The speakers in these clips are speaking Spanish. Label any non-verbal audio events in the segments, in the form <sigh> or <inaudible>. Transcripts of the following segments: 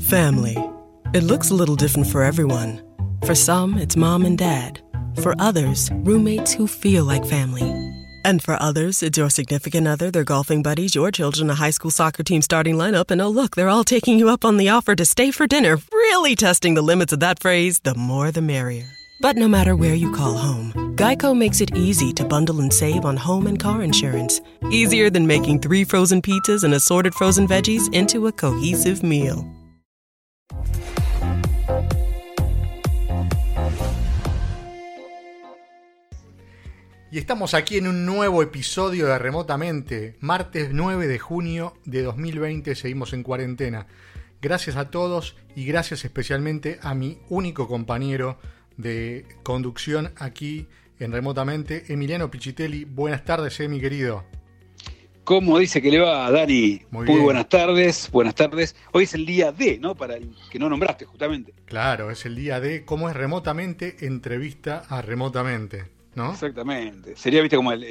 Family. It looks a little different for everyone. For some, it's mom and dad. For others, roommates who feel like family. And for others, it's your significant other, their golfing buddies, your children, a high school soccer team starting lineup, and oh, look, they're all taking you up on the offer to stay for dinner, really testing the limits of that phrase the more the merrier. But no matter where you call home, Geico makes it easy to bundle and save on home and car insurance. Easier than making three frozen pizzas and assorted frozen veggies into a cohesive meal. Y estamos aquí en un nuevo episodio de Remotamente, martes 9 de junio de 2020, seguimos en cuarentena. Gracias a todos y gracias especialmente a mi único compañero de conducción aquí en Remotamente, Emiliano Pichitelli. Buenas tardes, mi querido. ¿Cómo dice que le va, Dani? Muy Muy, buenas tardes, buenas tardes. Hoy es el día D, ¿no? Para el que no nombraste, justamente. Claro, es el día de cómo es remotamente, entrevista a remotamente, ¿no? Exactamente. Sería, viste, como el,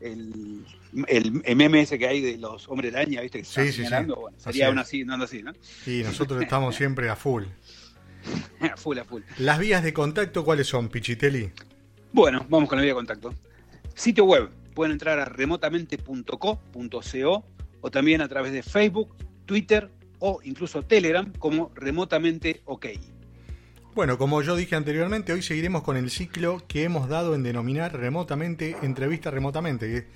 el, el, ese que hay de los hombres de araña, viste, que Sí, sí, sí. Bueno, Así sería es. una así, no así, ¿no? Y nosotros estamos siempre a full. <laughs> full a full. Las vías de contacto, ¿cuáles son, Pichitelli? Bueno, vamos con la vía de contacto. Sitio web. Pueden entrar a remotamente.co.co o también a través de Facebook, Twitter o incluso Telegram como remotamente OK. Bueno, como yo dije anteriormente, hoy seguiremos con el ciclo que hemos dado en denominar remotamente entrevista remotamente.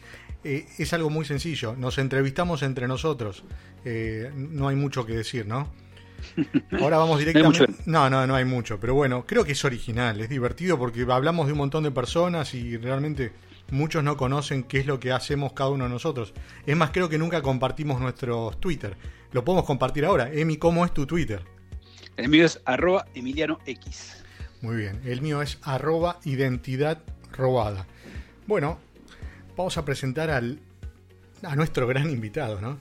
Eh, es algo muy sencillo, nos entrevistamos entre nosotros. Eh, no hay mucho que decir, ¿no? Ahora vamos <laughs> directamente. No, no, no hay mucho, pero bueno, creo que es original, es divertido porque hablamos de un montón de personas y realmente muchos no conocen qué es lo que hacemos cada uno de nosotros. Es más, creo que nunca compartimos nuestros Twitter. Lo podemos compartir ahora. Emi, ¿cómo es tu Twitter? El mío es arroba Emiliano X. Muy bien, el mío es arroba identidad robada. Bueno, vamos a presentar al, a nuestro gran invitado, ¿no?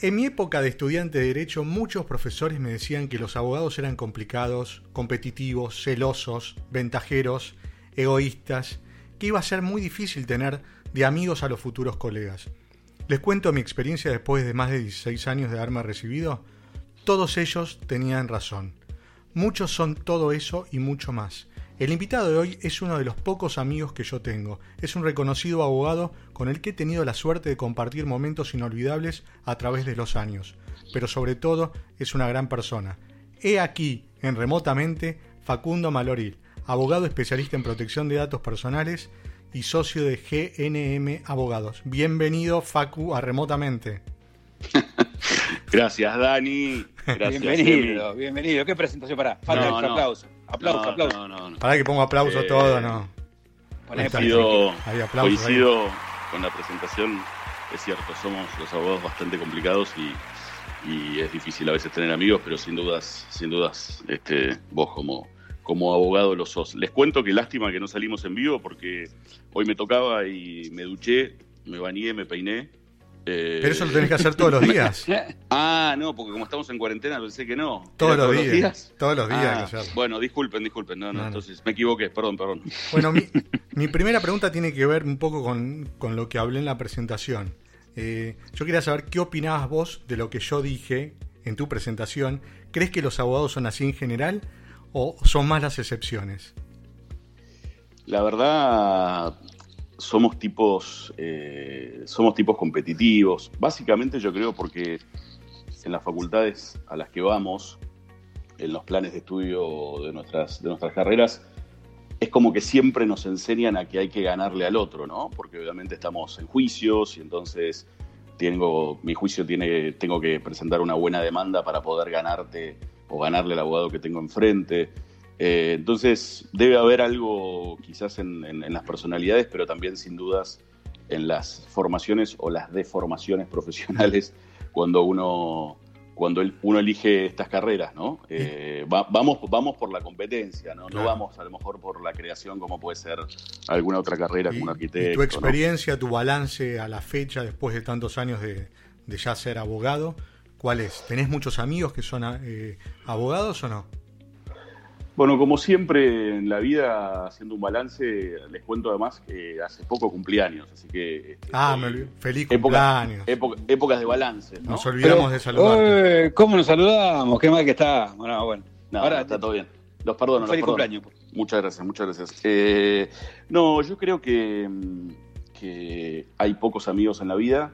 En mi época de estudiante de Derecho, muchos profesores me decían que los abogados eran complicados, competitivos, celosos, ventajeros, egoístas, que iba a ser muy difícil tener de amigos a los futuros colegas. Les cuento mi experiencia después de más de 16 años de haberme recibido. Todos ellos tenían razón. Muchos son todo eso y mucho más. El invitado de hoy es uno de los pocos amigos que yo tengo. Es un reconocido abogado con el que he tenido la suerte de compartir momentos inolvidables a través de los años. Pero sobre todo es una gran persona. He aquí, en remotamente, Facundo Maloril, abogado especialista en protección de datos personales y socio de GNM Abogados. Bienvenido, Facu, a remotamente. <laughs> Gracias, Dani. Gracias, bienvenido, Emi. bienvenido. ¿Qué presentación para? Falta No, no. aplauso. Aplauso, No, aplauso. no, no, no. Para que pongo aplauso Eh, todo, ¿no? Coincido, Hay aplausos coincido con la presentación. Es cierto, somos los abogados bastante complicados y, y es difícil a veces tener amigos, pero sin dudas, sin dudas, este, vos como, como abogado lo sos. Les cuento que lástima que no salimos en vivo porque hoy me tocaba y me duché, me bañé, me peiné. eh, Pero eso lo tenés que hacer todos los <laughs> días. Ah, no, porque como estamos en cuarentena pensé que no. Todos ¿Era los días. Todos los días Ah, bueno, disculpen, disculpen. No, no, No, no. entonces me equivoqué, perdón, perdón. Bueno, mi, <laughs> mi primera pregunta tiene que ver un poco con, con lo que hablé en la presentación. Eh, yo quería saber qué opinabas vos de lo que yo dije en tu presentación. ¿Crees que los abogados son así en general o son más las excepciones? La verdad, somos tipos, eh, somos tipos competitivos. Básicamente yo creo porque en las facultades a las que vamos, en los planes de estudio de nuestras, de nuestras carreras, es como que siempre nos enseñan a que hay que ganarle al otro, ¿no? Porque obviamente estamos en juicios y entonces tengo, mi juicio tiene, tengo que presentar una buena demanda para poder ganarte o ganarle al abogado que tengo enfrente. Eh, entonces debe haber algo quizás en, en- en las personalidades, pero también sin dudas en las formaciones o las deformaciones <laughs> profesionales cuando uno cuando el- uno elige estas carreras, ¿no? Eh, va- vamos, vamos por la competencia, ¿no? Claro. No vamos a lo mejor por la creación como puede ser alguna otra carrera Y, como un y arquitecto. tu ¿no? experiencia, tu balance a la fecha después de tantos años de, de ya ser abogado, ¿cuál es? ¿Tenés muchos amigos que son eh, abogados o no? Bueno, como siempre en la vida, haciendo un balance, les cuento además que hace poco cumpleaños, así que... Este, ah, me feliz cumpleaños. épocas de balance. ¿no? Nos olvidamos de saludar. ¿Cómo nos saludamos? Qué mal que está. Bueno, bueno. Ahora está todo bien. Los perdono. Feliz cumpleaños. Muchas gracias, muchas gracias. Eh, no, yo creo que, que hay pocos amigos en la vida.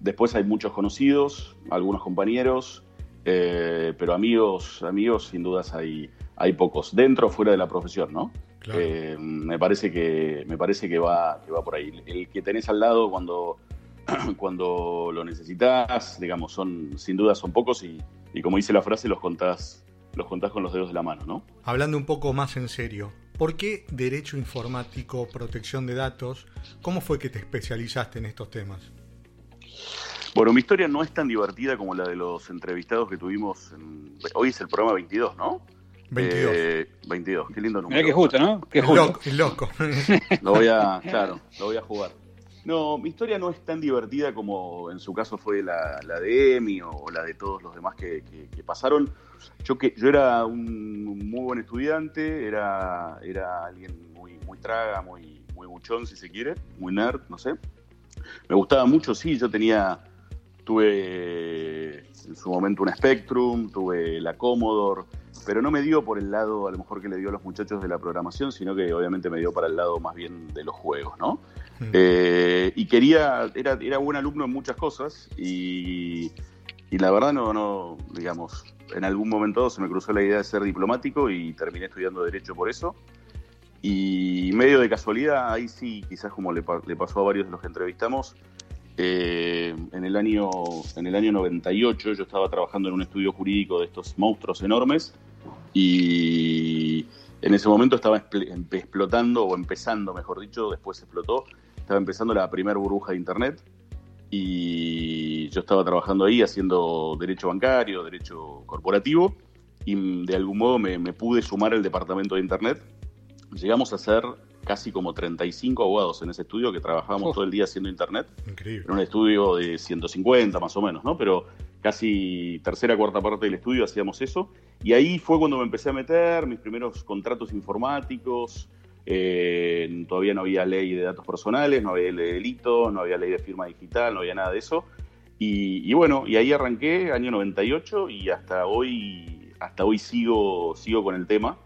Después hay muchos conocidos, algunos compañeros, eh, pero amigos, amigos sin dudas hay, hay pocos, dentro o fuera de la profesión, ¿no? Eh, me parece que me parece que va, que va por ahí. El que tenés al lado cuando, <clears throat> cuando lo necesitas, digamos, son sin duda son pocos y, y, como dice la frase, los contás, los contás con los dedos de la mano, ¿no? Hablando un poco más en serio, ¿por qué derecho informático, protección de datos? ¿Cómo fue que te especializaste en estos temas? Bueno, mi historia no es tan divertida como la de los entrevistados que tuvimos. Hoy es el programa 22, ¿no? 22. Eh, 22, qué lindo número. Mira qué justo, ¿no? Qué justo. loco. <laughs> lo voy a, claro, lo voy a jugar. No, mi historia no es tan divertida como en su caso fue la, de Emi o la de todos los demás que, pasaron. Yo que yo era un muy buen estudiante, era, era alguien muy, muy traga, muy, muy buchón si se quiere, muy nerd, no sé. Me gustaba mucho, sí, yo tenía, tuve en su momento un Spectrum, tuve la Commodore, pero no me dio por el lado a lo mejor que le dio a los muchachos de la programación, sino que obviamente me dio para el lado más bien de los juegos, ¿no? Hmm. Eh, y quería, era, era buen alumno en muchas cosas y, la verdad no, no, digamos, en algún momento se me cruzó la idea de ser diplomático y terminé estudiando Derecho por eso. Y medio de casualidad, ahí sí, quizás como le, le pasó a varios de los que entrevistamos, eh, en, el año, en el año 98 yo estaba trabajando en un estudio jurídico de estos monstruos enormes y en ese momento estaba explotando, o empezando, mejor dicho, después explotó, estaba empezando la primera burbuja de Internet y yo estaba trabajando ahí haciendo derecho bancario, derecho corporativo y de algún modo me, pude sumar al departamento de Internet. Llegamos a ser casi como 35 abogados en ese estudio que trabajábamos todo el día haciendo internet. Increíble. Era un estudio de 150 más o menos, ¿no? Pero casi tercera, cuarta parte del estudio hacíamos eso. Y ahí fue cuando me empecé a meter mis primeros contratos informáticos. Eh, todavía no había ley de datos personales, no había ley de delito, no había ley de firma digital, no había nada de eso. Y, y, bueno, y ahí arranqué, año 98, y hasta hoy, hasta hoy sigo, sigo con el tema.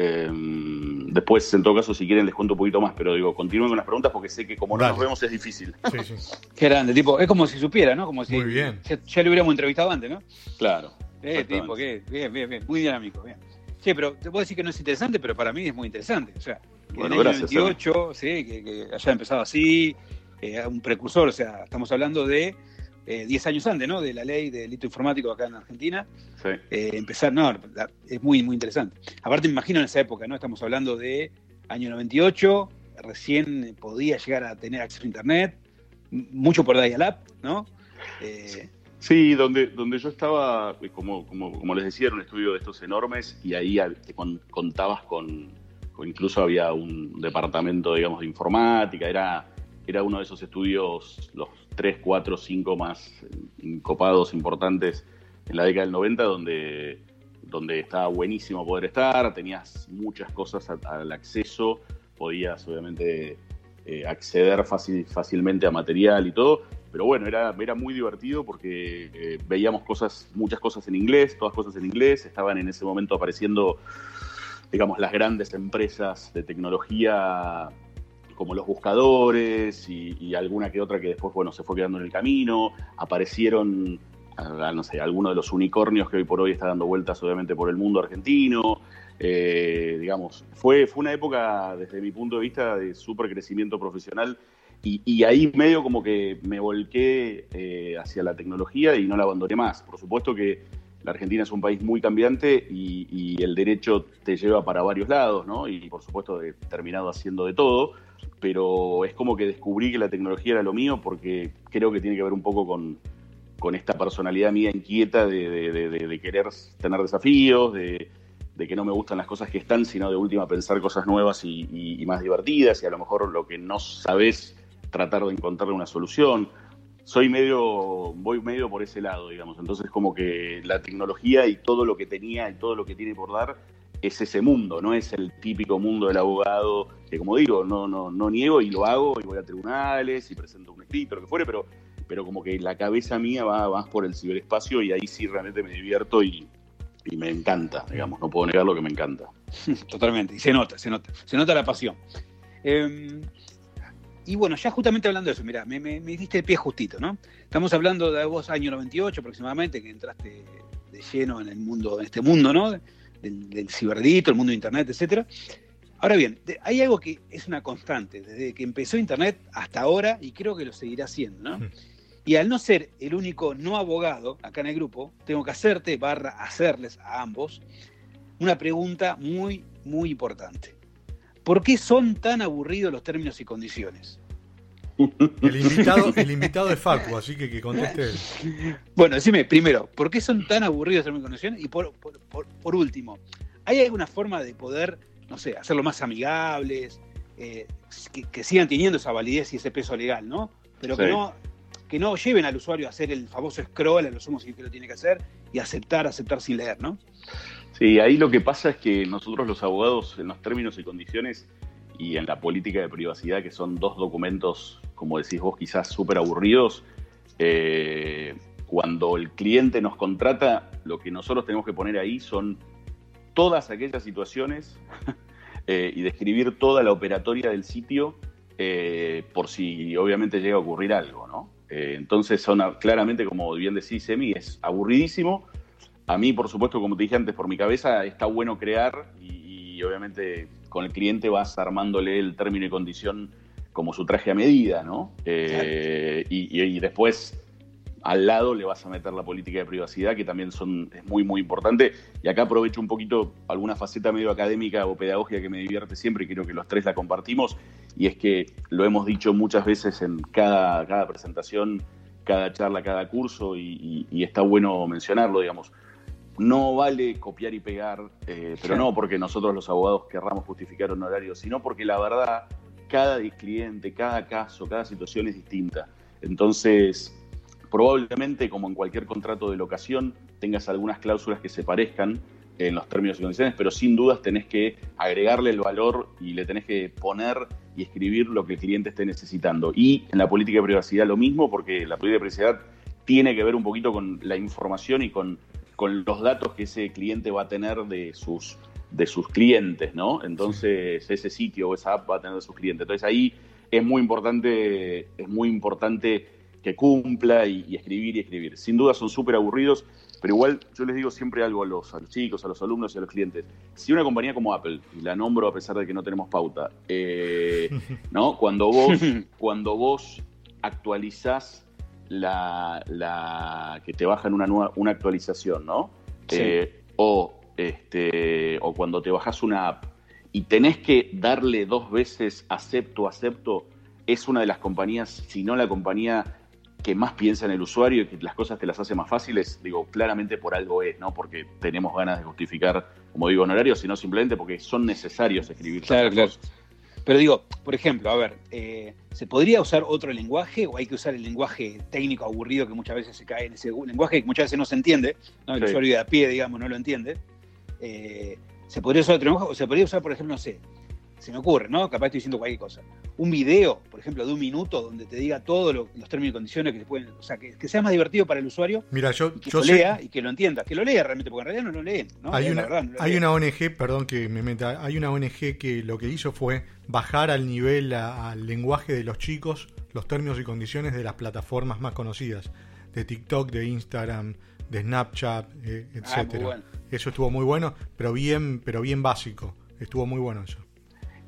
Em, después, en todo caso, si quieren, les cuento un poquito más, pero digo, continúen con las preguntas porque sé que como no nos vemos es difícil. Sí, sí. <laughs> Qué grande, tipo, es como si supiera, ¿no? Como si Muy bien. Ya, lo hubiéramos entrevistado antes, ¿no? Claro. Eh, tipo, qué, bien, bien, bien, muy dinámico, bien. Sí, pero te puedo decir que no es interesante, pero para mí es muy interesante. O sea, en el año 98, sí, que, haya empezado así, eh, un precursor, o sea, estamos hablando de 10 eh, años antes, ¿no? De la ley de delito informático acá en Argentina. Sí. Eh, empezar, no, es muy, muy interesante. Aparte, me imagino en esa época, ¿no? Estamos hablando de año 98, recién podía llegar a tener acceso a Internet, mucho por dial-up, ¿no? Eh, sí, donde, donde yo estaba, como, como, les decía, era un estudio de estos enormes y ahí te contabas con, incluso había un departamento, digamos, de informática, era, era uno de esos estudios, los tres, cuatro, cinco más copados importantes en la década del 90, donde, donde estaba buenísimo poder estar, tenías muchas cosas al acceso, podías obviamente eh, acceder fácil, fácilmente a material y todo, pero bueno, era, era muy divertido porque eh, veíamos cosas, muchas cosas en inglés, todas cosas en inglés, estaban en ese momento apareciendo, digamos, las grandes empresas de tecnología como los buscadores y, alguna que otra que después, bueno, se fue quedando en el camino. Aparecieron, no sé, algunos de los unicornios que hoy por hoy está dando vueltas obviamente por el mundo argentino. Eh, digamos, fue, fue una época, desde mi punto de vista, de súper crecimiento profesional. Y, ahí medio como que me volqué eh, hacia la tecnología y no la abandoné más. Por supuesto que la Argentina es un país muy cambiante y, y, el derecho te lleva para varios lados, ¿no? Y por supuesto he terminado haciendo de todo pero es como que descubrí que la tecnología era lo mío porque creo que tiene que ver un poco con, esta personalidad mía inquieta de, querer tener desafíos, de, que no me gustan las cosas que están, sino de última pensar cosas nuevas y, más divertidas y a lo mejor lo que no sabes tratar de encontrarle una solución. Soy medio, voy medio por ese lado, digamos. Entonces como que la tecnología y todo lo que tenía y todo lo que tiene por dar es ese mundo, no es el típico mundo del abogado, que como digo, no, no, no niego y lo hago y voy a tribunales y presento un escrito, lo que fuere, pero, pero como que la cabeza mía va más por el ciberespacio y ahí sí realmente me divierto y, me encanta, digamos, no puedo negar lo que me encanta. <laughs> Totalmente, y se nota, se nota, se nota la pasión. Em, y bueno, ya justamente hablando de eso, mira, me, me, diste el pie justito, ¿no? Estamos hablando de vos, año 98 aproximadamente, que entraste de lleno en el mundo, en este mundo, ¿no? Del, del ciberdito, el mundo de Internet, etcétera. Ahora bien, hay algo que es una constante, desde que empezó Internet hasta ahora, y creo que lo seguirá haciendo, ¿no? Y al no ser el único no abogado acá en el grupo, tengo que hacerte, barra hacerles a ambos, una pregunta muy, muy importante. ¿Por qué son tan aburridos los términos y condiciones? El invitado, el invitado es Facu, así que que conteste Bueno, decime, primero, ¿por qué son tan aburridos términos y condiciones? Y por, por, último, ¿hay alguna forma de poder, no sé, hacerlo más amigables, eh, que, sigan teniendo esa validez y ese peso legal, ¿no? Pero que no que no lleven al usuario a hacer el famoso scroll a los sumos que lo tiene que hacer y aceptar, aceptar sin leer, ¿no? Sí, ahí lo que pasa es que nosotros los abogados en los términos y condiciones y en la política de privacidad, que son dos documentos, como decís vos, quizás súper aburridos, eh, cuando el cliente nos contrata, lo que nosotros tenemos que poner ahí son todas aquellas situaciones <laughs> eh, y describir toda la operatoria del sitio eh, por si obviamente llega a ocurrir algo, ¿no? entonces son claramente, como bien decís, Emi, es aburridísimo, a mí, por supuesto, como te dije antes, por mi cabeza está bueno crear y, obviamente con el cliente vas armándole el término y condición como su traje a medida, ¿no? Eh, y, después al lado le vas a meter la política de privacidad, que también son, es muy, muy importante. Y acá aprovecho un poquito alguna faceta medio académica o pedagógica que me divierte siempre y creo que los tres la compartimos. Y es que lo hemos dicho muchas veces en cada, cada presentación, cada charla, cada curso, y está bueno mencionarlo, digamos no vale copiar y pegar, eh, pero no porque nosotros los abogados querramos justificar un horario, sino porque la verdad, cada cliente, cada caso, cada situación es distinta. Entonces, probablemente, como en cualquier contrato de locación, tengas algunas cláusulas que se parezcan en los términos y condiciones, pero sin dudas tenés que agregarle el valor y le tenés que poner y escribir lo que el cliente esté necesitando. Y en la política de privacidad lo mismo, porque la política de privacidad tiene que ver un poquito con la información y con con los datos que ese cliente va a tener de sus, de sus clientes, ¿no? Entonces ese sitio o esa app va a tener de sus clientes. Entonces ahí es muy importante, es muy importante que cumpla y, escribir y escribir. Sin duda son súper aburridos, pero igual yo les digo siempre algo a los, a los chicos, a los alumnos y a los clientes. Si una compañía como Apple, y la nombro a pesar de que no tenemos pauta, eh, <laughs> ¿no? Cuando vos, <laughs> cuando vos actualizás la, la que te bajan una, nueva, una actualización, ¿no? Eh, o, este, o cuando te bajas una app y tenés que darle dos veces acepto, acepto, es una de las compañías, si no la compañía que más piensa en el usuario y que las cosas te las hace más fáciles, digo, claramente por algo es, ¿no? Porque tenemos ganas de justificar, como digo, honorarios, sino simplemente porque son necesarios escribir. Claro, claro. Pero digo, por ejemplo, a ver, eh, ¿se podría usar otro lenguaje o hay que usar el lenguaje técnico aburrido que muchas veces se cae en ese lenguaje que muchas veces no se entiende? ¿no? El usuario de a pie, digamos, no lo entiende. Eh, ¿Se podría usar otro lenguaje o se podría usar, por ejemplo, no sé, se me ocurre, ¿no? Capaz estoy diciendo cualquier cosa. Un video, por ejemplo, de un minuto donde te diga todos los términos y condiciones que se pueden, o sea, que, sea más divertido para el usuario. Mira, yo, que lo lea y que lo entienda, que lo lea realmente, porque en realidad no lo leen. ¿no? Hay, una, hay una ONG, perdón que me meta, hay una ONG que lo que hizo fue bajar al nivel, al lenguaje de los chicos, los términos y condiciones de las plataformas más conocidas, de TikTok, de Instagram, de Snapchat, eh, ah, etcétera. Eso estuvo muy bueno, pero bien, pero bien básico. Estuvo muy bueno eso.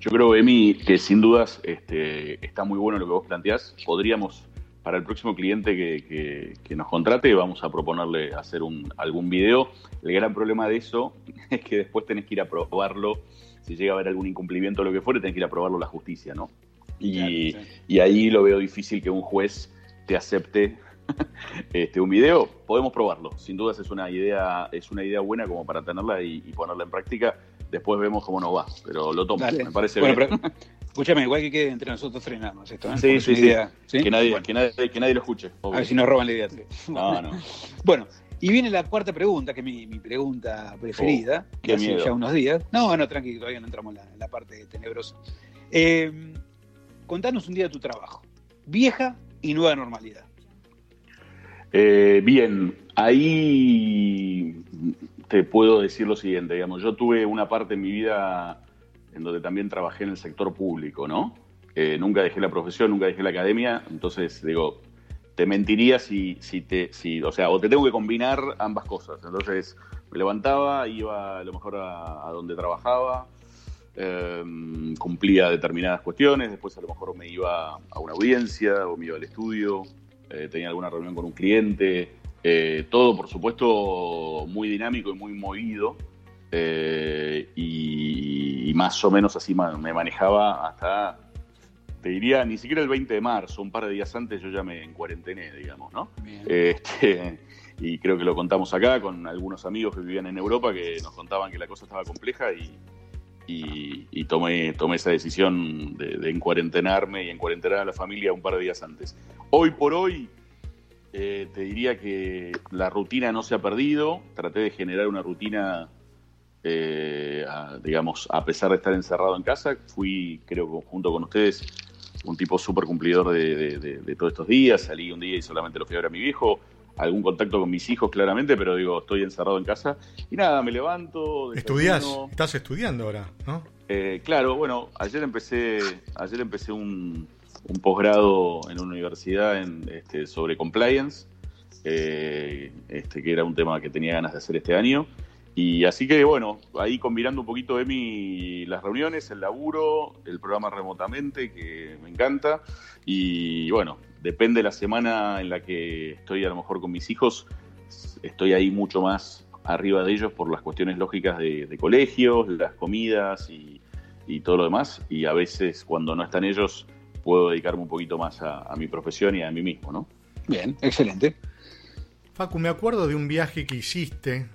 Yo creo, Emi, que sin dudas este, está muy bueno lo que vos planteás. Podríamos, para el próximo cliente que, nos contrate, vamos a proponerle hacer un, algún video. El gran problema de eso <laughs> es que después tenés que ir a probarlo. Si llega a haber algún incumplimiento o lo que fuere, tenés que ir a probarlo la justicia, ¿no? Y, ahí lo veo difícil que un juez te acepte <laughs> este, un video. Podemos probarlo. Sin dudas es una idea, es una idea buena como para tenerla y ponerla en práctica después vemos cómo nos va, pero lo tomo, me parece bueno, bien. escúchame, igual que quede entre nosotros frenamos esto, ¿eh? Sí, sí, sí. Que, nadie, que, nadie, que nadie lo escuche. A ver si nos roban la idea. No, no. <laughs> bueno, Y viene la cuarta pregunta, que es mi, pregunta preferida, oh, que hace ya unos días. No, no, tranquilo, todavía no entramos en la, parte tenebrosa. Eh, contanos un día de tu trabajo. Vieja y nueva normalidad. Eh, bien, ahí te puedo decir lo siguiente, digamos, yo tuve una parte en mi vida en donde también trabajé en el sector público, ¿no? Eh, nunca dejé la profesión, nunca dejé la academia, entonces digo, te mentiría si, si te, si, o sea, o te tengo que combinar ambas cosas. Entonces me levantaba, iba a lo mejor a, donde trabajaba, em, cumplía determinadas cuestiones, después a lo mejor me iba a una audiencia o me iba al estudio, eh, tenía alguna reunión con un cliente, eh, todo por supuesto muy dinámico y muy movido. Eh, y, más o menos así me manejaba hasta te diría, ni siquiera el 20 de marzo, un par de días antes yo ya me encuarentené, digamos, ¿no? Este, <laughs> y creo que lo contamos acá con algunos amigos que vivían en Europa que nos contaban que la cosa estaba compleja y, y, tomé, tomé esa decisión de, de encuarentenarme y encuarentenar a la familia un par de días antes. Hoy por hoy, eh, te diría que la rutina no se ha perdido, traté de generar una rutina eh, digamos, a pesar de estar encerrado en casa, fui, creo, junto con ustedes, un tipo súper cumplidor de, todos estos días. Salí un día y solamente lo fui a ver a mi viejo. Algún contacto con mis hijos, claramente, pero digo, estoy encerrado en casa. Y nada, me levanto. ¿Estudias? ¿Estás estudiando ahora? ¿no? Eh, claro, bueno, ayer empecé, ayer empecé un, posgrado en una universidad en, este, sobre compliance, eh, este, que era un tema que tenía ganas de hacer este año. Y así que bueno, ahí combinando un poquito de mí las reuniones, el laburo, el programa remotamente, que me encanta. Y bueno, depende de la semana en la que estoy a lo mejor con mis hijos, estoy ahí mucho más arriba de ellos por las cuestiones lógicas de, colegios, las comidas y, todo lo demás. Y a veces cuando no están ellos, puedo dedicarme un poquito más a, a mi profesión y a mí mismo, ¿no? Bien, excelente. Facu, me acuerdo de un viaje que hiciste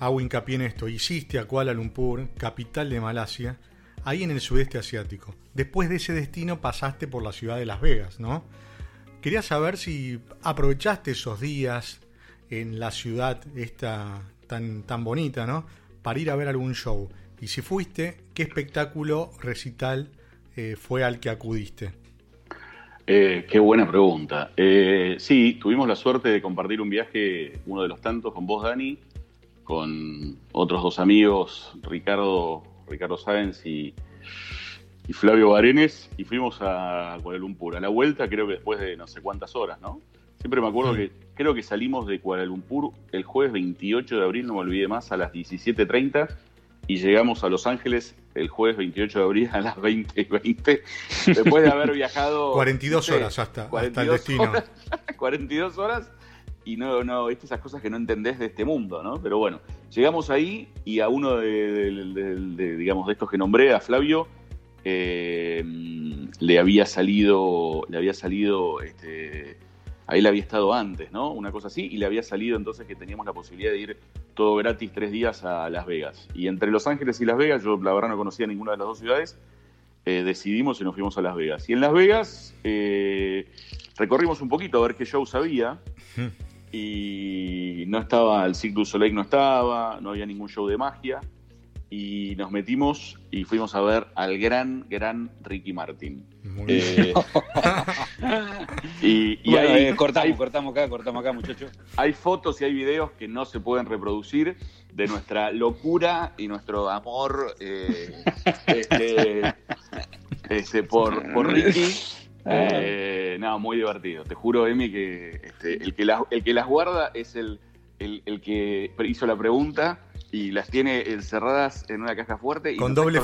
Hago hincapié en esto. Hiciste a Kuala Lumpur, capital de Malasia, ahí en el sudeste asiático. Después de ese destino pasaste por la ciudad de Las Vegas, ¿no? Quería saber si aprovechaste esos días en la ciudad esta tan, tan bonita, ¿no? Para ir a ver algún show. Y si fuiste, ¿qué espectáculo recital eh, fue al que acudiste? Eh, qué buena pregunta. Eh, sí, tuvimos la suerte de compartir un viaje, uno de los tantos, con vos, Dani, con otros dos amigos, Ricardo, Ricardo Sáenz y, Flavio Barenes, y fuimos a Kuala Lumpur. A la vuelta, creo que después de no sé cuántas horas, ¿no? Siempre me acuerdo que creo que salimos de Kuala Lumpur el jueves 28 de abril, no me olvidé más, a las 17.30 y llegamos a Los Ángeles el jueves 28 de abril a las 20.20, después de haber viajado... <laughs> 42 horas hasta, hasta el destino. 42 <laughs> horas y no, no, esas cosas que no entendés de este mundo, ¿no? Pero bueno, llegamos ahí y a uno de, digamos, de estos que nombré, a Flavio, eh, le había salido, le había salido, este, ahí le había estado antes, ¿no? Una cosa así, y le había salido entonces que teníamos la posibilidad de ir todo gratis tres días a Las Vegas. Y entre Los Ángeles y Las Vegas, yo la verdad no conocía ninguna de las dos ciudades, eh, decidimos y nos fuimos a Las Vegas. Y en Las Vegas eh, recorrimos un poquito a ver qué shows había y no estaba, el Cirque du Soleil no estaba, no había ningún show de magia, y nos metimos y fuimos a ver al gran, gran Ricky Martin. Eh, <laughs> y, ahí, eh, cortamos, cortamos acá, cortamos acá, muchachos. Hay fotos y hay videos que no se pueden reproducir de nuestra locura y nuestro amor eh, <laughs> este, este, por, por Ricky. Eh, no, muy divertido. Te juro, Emi, que este, el, que las, el que las guarda es el, el, que hizo la pregunta y las tiene encerradas en una caja fuerte. Y Con doble,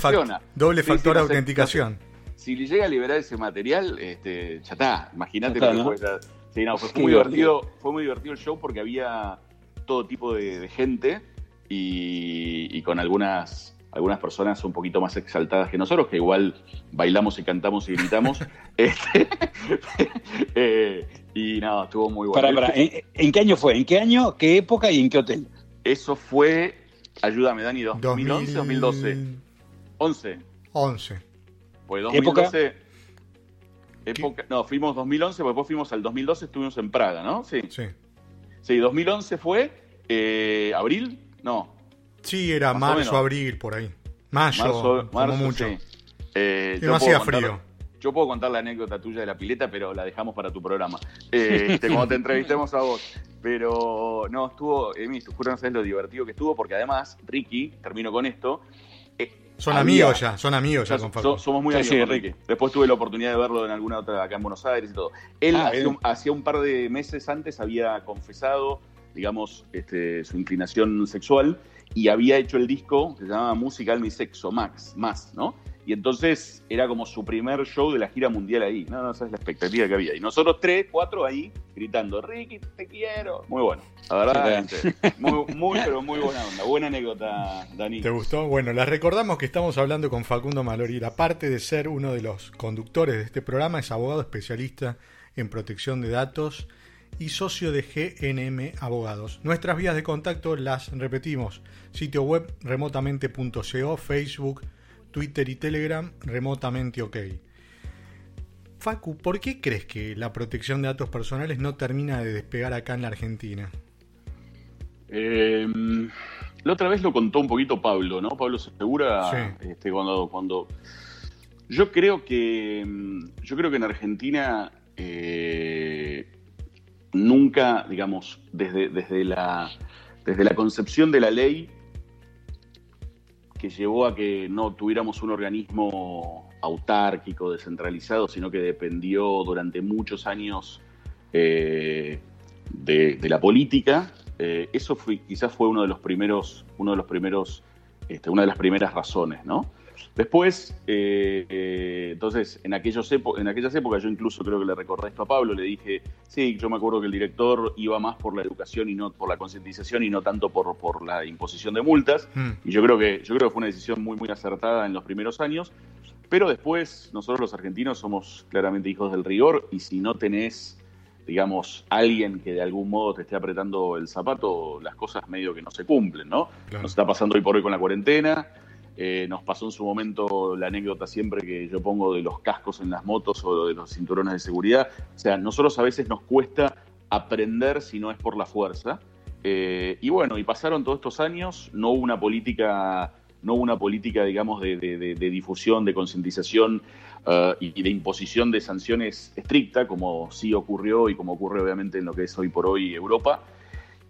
doble factor de autenticación. Si le llega a liberar ese material, este, ya está. Imagínate lo que fue. Sí, no, fue, muy divertido. Fue muy divertido el show porque había todo tipo de, gente y con algunas algunas personas un poquito más exaltadas que nosotros, que igual bailamos y cantamos y gritamos. <laughs> Este, <laughs> eh, y nada, estuvo muy bueno. ¿En, qué año fue? ¿En qué año, qué época y en qué hotel? Eso fue, ayúdame Dani, 2011, 2012. 11. 11. Pues 2012. Época, no, fuimos 2011, después fuimos al 2012, estuvimos en Praga, ¿no? Sí. Sí. Sí, 2011 fue Eh, ¿Abril? No. Sí, era marzo, abril, por ahí. Mayo, marzo, mucho. Sí. Eh, no hacía frío. Yo puedo contar la anécdota tuya de la pileta, pero la dejamos para tu programa. Eh, cuando te entrevistemos a vos. Pero no, estuvo, Emi, tú no sabes lo divertido que estuvo, porque además, Ricky, termino con esto. Eh, son amigos ya, son amigos ya, con Facu. somos muy amigos Ricky. Después tuve la oportunidad de verlo en alguna otra acá en Buenos Aires y todo. Él ah, hacía, un, par de meses antes había confesado, digamos, este, su inclinación sexual y había hecho el disco que se llamaba Musical Mi Sexo Max, más, ¿no? Y entonces era como su primer show de la gira mundial ahí. No, no, esa es la expectativa que había. Y nosotros tres, cuatro ahí, gritando, Ricky, te quiero. Muy bueno. La verdad, muy, muy, pero muy buena onda. Buena anécdota, Dani. ¿Te gustó? Bueno, les recordamos que estamos hablando con Facundo Malori. Aparte de ser uno de los conductores de este programa, es abogado especialista en protección de datos y socio de GNM Abogados. Nuestras vías de contacto las repetimos. Sitio web remotamente.co, Facebook, Twitter y Telegram remotamente ok. Facu, ¿por qué crees que la protección de datos personales no termina de despegar acá en la Argentina? Em, la otra vez lo contó un poquito Pablo, ¿no? Pablo Segura, este, cuando, cuando yo creo que em, yo creo que en Argentina eh, nunca, digamos, desde, desde la desde la concepción de la ley que llevó a que no tuviéramos un organismo autárquico, descentralizado, sino que dependió durante muchos años eh, de, la política. Eh, eso fue, quizás fue uno de los primeros, uno de los primeros, este, una de las primeras razones, ¿no? Después, eh, eh, entonces, en, aquellos en aquellas épocas, yo incluso creo que le recordé esto a Pablo, le dije, sí, yo me acuerdo que el director iba más por la educación y no por la concientización y no tanto por, por la imposición de multas. Mm. Y yo creo, que, yo creo que fue una decisión muy, muy acertada en los primeros años. Pero después, nosotros los argentinos somos claramente hijos del rigor y si no tenés, digamos, alguien que de algún modo te esté apretando el zapato, las cosas medio que no se cumplen, ¿no? Nos está pasando hoy por hoy con la cuarentena eh, nos pasó en su momento la anécdota siempre que yo pongo de los cascos en las motos o de los cinturones de seguridad. O sea, nosotros a veces nos cuesta aprender si no es por la fuerza. Eh, y bueno, y pasaron todos estos años, no hubo una política, no una política, digamos, de, difusión, de concientización uh, y de imposición de sanciones estricta, como sí ocurrió y como ocurre obviamente en lo que es hoy por hoy Europa.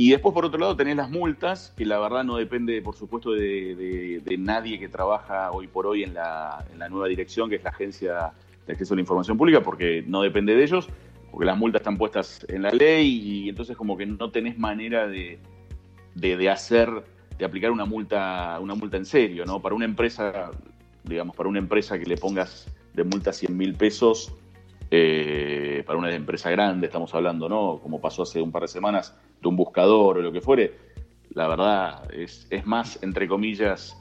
Y después, por otro lado, tenés las multas, que la verdad no depende, por supuesto, de, nadie que trabaja hoy por hoy en la, nueva dirección, que es la Agencia de Acceso a la Información Pública, porque no depende de ellos, porque las multas están puestas en la ley y entonces como que no tenés manera de, hacer, de aplicar una multa, una multa en serio, ¿no? Para una empresa, digamos, para una empresa que le pongas de multa 100 mil pesos, eh, para una empresa grande, estamos hablando, ¿no? Como pasó hace un par de semanas, de un buscador o lo que fuere, la verdad es, es más, entre comillas,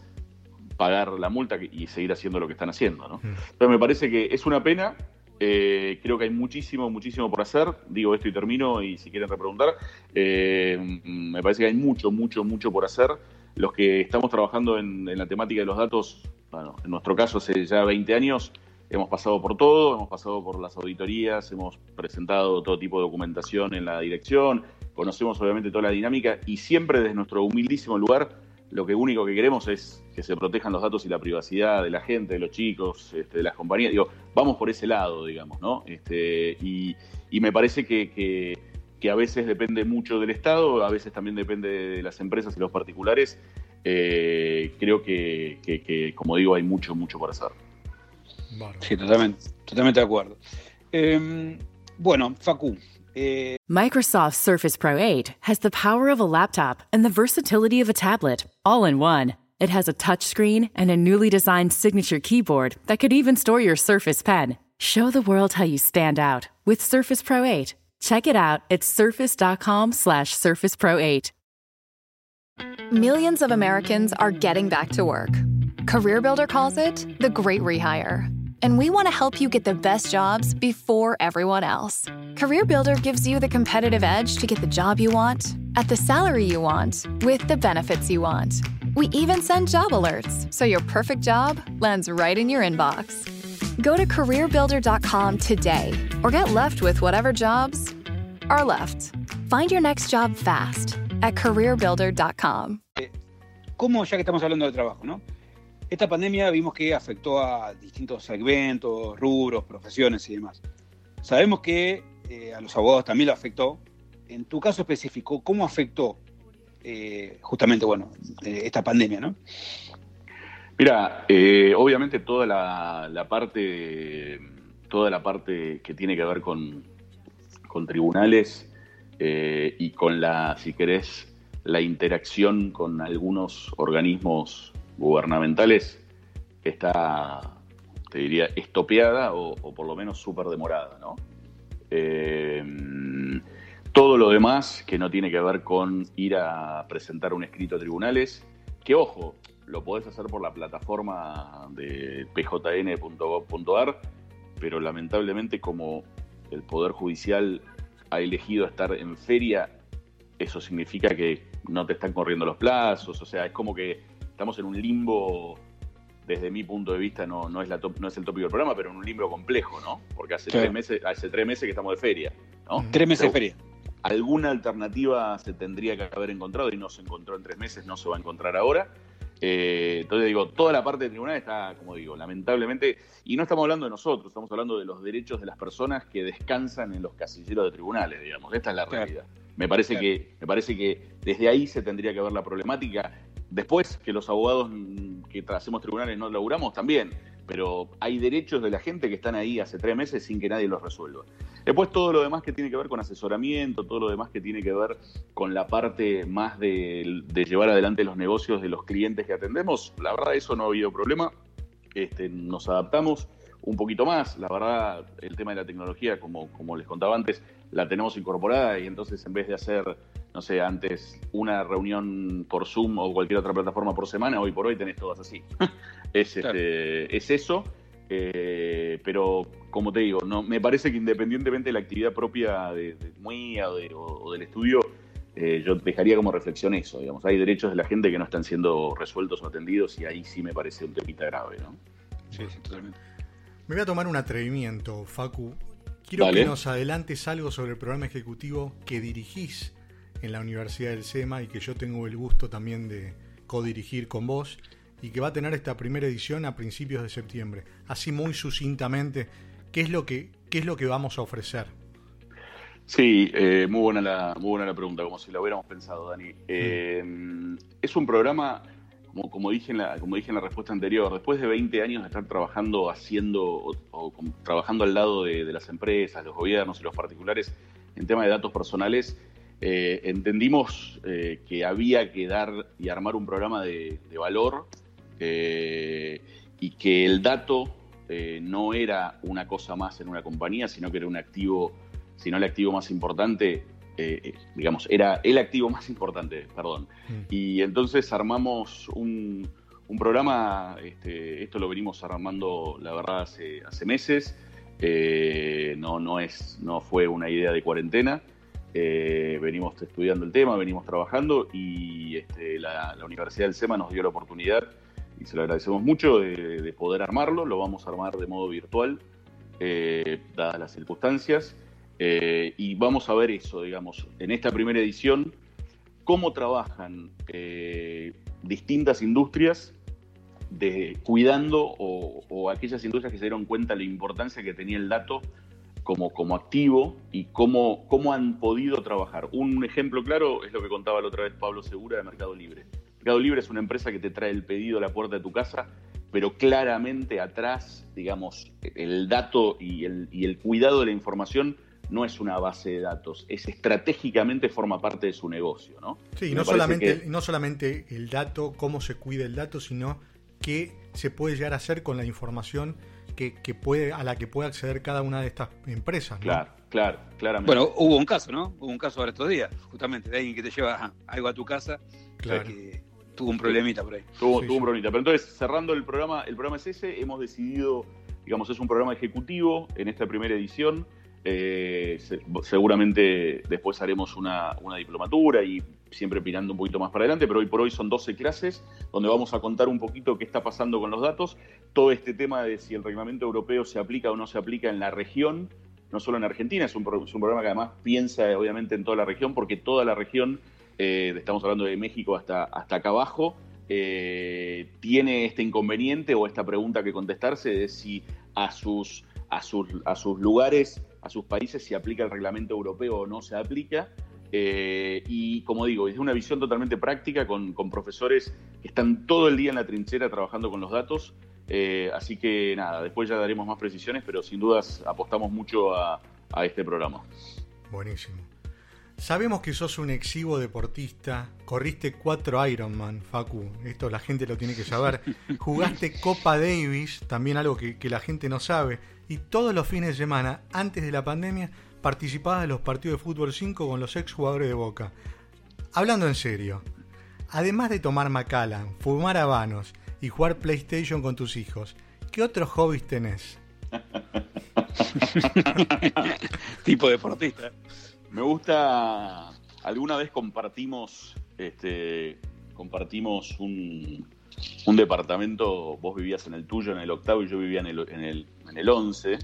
pagar la multa y seguir haciendo lo que están haciendo, ¿no? Mm. Entonces me parece que es una pena, eh, creo que hay muchísimo, muchísimo por hacer. Digo esto y termino, y si quieren repreguntar, eh, me parece que hay mucho, mucho, mucho por hacer. Los que estamos trabajando en, en, la temática de los datos, bueno, en nuestro caso hace ya 20 años, Hemos pasado por todo, hemos pasado por las auditorías, hemos presentado todo tipo de documentación en la dirección, conocemos obviamente toda la dinámica y siempre desde nuestro humildísimo lugar lo que único que queremos es que se protejan los datos y la privacidad de la gente, de los chicos, este, de las compañías. Digo, vamos por ese lado, digamos, ¿no? Este, y, me parece que, a veces depende mucho del Estado, a veces también depende de las empresas y los particulares. Eh, creo que, que, como digo, hay mucho, mucho por hacer. Sí, totalmente, totalmente de acuerdo. Eh, bueno, Facu. Eh... Microsoft Surface Pro 8 has the power of a laptop and the versatility of a tablet, all in one. It has a touchscreen and a newly designed signature keyboard that could even store your Surface Pen. Show the world how you stand out with Surface Pro 8. Check it out at surface.com slash surface pro 8. Millions of Americans are getting back to work. CareerBuilder calls it the great rehire. And we want to help you get the best jobs before everyone else. CareerBuilder gives you the competitive edge to get the job you want, at the salary you want, with the benefits you want. We even send job alerts, so your perfect job lands right in your inbox. Go to careerbuilder.com today or get left with whatever jobs are left. Find your next job fast at careerbuilder.com. Eh, ¿Cómo, ya que estamos hablando de trabajo, ¿no? Esta pandemia vimos que afectó a distintos segmentos, rubros, profesiones y demás. Sabemos que eh, a los abogados también lo afectó. En tu caso específico, ¿cómo afectó eh, justamente, bueno, eh, esta pandemia, no? Mira, obviamente toda la, parte, toda la parte que tiene que ver con, con tribunales y con la, si querés, la interacción con algunos organismos gubernamentales está, te diría, estopeada o, por lo menos súper demorada, ¿no? Eh, todo lo demás que no tiene que ver con ir a presentar un escrito a tribunales, que ojo, lo podés hacer por la plataforma de pjn.gov.ar, pero lamentablemente como el Poder Judicial ha elegido estar en feria, eso significa que no te están corriendo los plazos, o sea, es como que estamos en un limbo, desde mi punto de vista, no, no, es, la no es el tópico del programa, pero en un limbo complejo, ¿no? Porque hace, tres, meses, hace tres meses que estamos de feria, ¿no? Tres meses de feria. Alguna alternativa se tendría que haber encontrado y no se encontró en tres meses, no se va a encontrar ahora. Eh, entonces digo, toda la parte de tribunal está, como digo, lamentablemente, y no estamos hablando de nosotros, estamos hablando de los derechos de las personas que descansan en los casilleros de tribunales, digamos. Esta es la realidad. Me parece, que, me parece que desde ahí se tendría que ver la problemática. Después, que los abogados que hacemos tribunales no laburamos, también. Pero hay derechos de la gente que están ahí hace tres meses sin que nadie los resuelva. Después todo lo demás que tiene que ver con asesoramiento, todo lo demás que tiene que ver con la parte más de, llevar adelante los negocios de los clientes que atendemos, la verdad eso no ha habido problema. Este, nos adaptamos un poquito más. La verdad, el tema de la tecnología, como, como les contaba antes, la tenemos incorporada y entonces en vez de hacer, no sé, antes una reunión por Zoom o cualquier otra plataforma por semana, hoy por hoy tenés todas así. <laughs> es, este, es eso, eh, pero como te digo, no, me parece que independientemente de la actividad propia de, de MUIA o, del estudio, eh, yo dejaría como reflexión eso, digamos, hay derechos de la gente que no están siendo resueltos o atendidos y ahí sí me parece un temita grave, ¿no? Sí, sí, totalmente. Me voy a tomar un atrevimiento, Facu. Quiero que nos adelantes algo sobre el programa ejecutivo que dirigís en la Universidad del SEMA y que yo tengo el gusto también de codirigir con vos y que va a tener esta primera edición a principios de septiembre. Así muy sucintamente, ¿qué es lo que, qué es lo que vamos a ofrecer? Sí, eh, muy, buena la, muy buena la pregunta, como si la hubiéramos pensado, Dani. Eh, es un programa como, dije en la, como dije en la respuesta anterior, después de 20 años de estar trabajando, haciendo o, trabajando al lado de, las empresas, los gobiernos y los particulares en tema de datos personales, eh, entendimos eh, que había que dar y armar un programa de, valor eh, y que el dato no era una cosa más en una compañía, sino que era un activo, sino el activo más importante eh, digamos, era el activo más importante, perdón. Mm. Y entonces armamos un, programa, este, esto lo venimos armando, la verdad, hace, hace meses, eh, no, no, es, no fue una idea de cuarentena, eh, venimos estudiando el tema, venimos trabajando y este, la, Universidad del SEMA nos dio la oportunidad, y se lo agradecemos mucho, de, poder armarlo, lo vamos a armar de modo virtual, dadas las circunstancias. Eh, y vamos a ver eso, digamos, en esta primera edición, cómo trabajan eh, distintas industrias de, cuidando o, aquellas industrias que se dieron cuenta de la importancia que tenía el dato como, como activo y cómo, cómo han podido trabajar. Un ejemplo claro es lo que contaba la otra vez Pablo Segura de Mercado Libre. Mercado Libre es una empresa que te trae el pedido a la puerta de tu casa, pero claramente atrás, digamos, el dato y el, y el cuidado de la información no es una base de datos, es estratégicamente forma parte de su negocio, ¿no? Sí, no solamente, no solamente el dato, cómo se cuida el dato, sino qué se puede llegar a hacer con la información que, puede, a la que puede acceder cada una de estas empresas. Claro, claro, claramente. Bueno, hubo un caso, ¿no? Hubo un caso ahora estos días, justamente, de alguien que te lleva algo a tu casa, claro. que tuvo un problemita por ahí. Tuvo, un problemita. Pero entonces, cerrando el programa, el programa es ese, hemos decidido, digamos, es un programa ejecutivo en esta primera edición eh, seguramente después haremos una, diplomatura y siempre mirando un poquito más para adelante, pero hoy por hoy son 12 clases donde vamos a contar un poquito qué está pasando con los datos, todo este tema de si el reglamento europeo se aplica o no se aplica en la región, no solo en Argentina, es un, programa que además piensa obviamente en toda la región porque toda la región eh, estamos hablando de México hasta, hasta acá abajo, eh, tiene este inconveniente o esta pregunta que contestarse de si a sus, a sus, a sus lugares, a sus países, se aplica el reglamento europeo o no se aplica. Eh, y como digo, es una visión totalmente práctica con, profesores que están todo el día en la trinchera trabajando con los datos. Eh, así que nada, después ya daremos más precisiones, pero sin dudas apostamos mucho a, a este programa. Buenísimo. Sabemos que sos un exiguo deportista, corriste cuatro Ironman, Facu, esto la gente lo tiene que saber. <laughs> Jugaste Copa Davis, también algo que, que la gente no sabe, y todos los fines de semana, antes de la pandemia, participabas de los partidos de fútbol 5 con los ex jugadores de Boca. Hablando en serio, además de tomar Macallan, fumar habanos y jugar PlayStation con tus hijos, ¿qué otros hobbies tenés? <laughs> tipo deportista. Me gusta. Alguna vez compartimos. Este. Compartimos un, un departamento, vos vivías en el tuyo, en el octavo, y yo vivía en el, en el, en el once.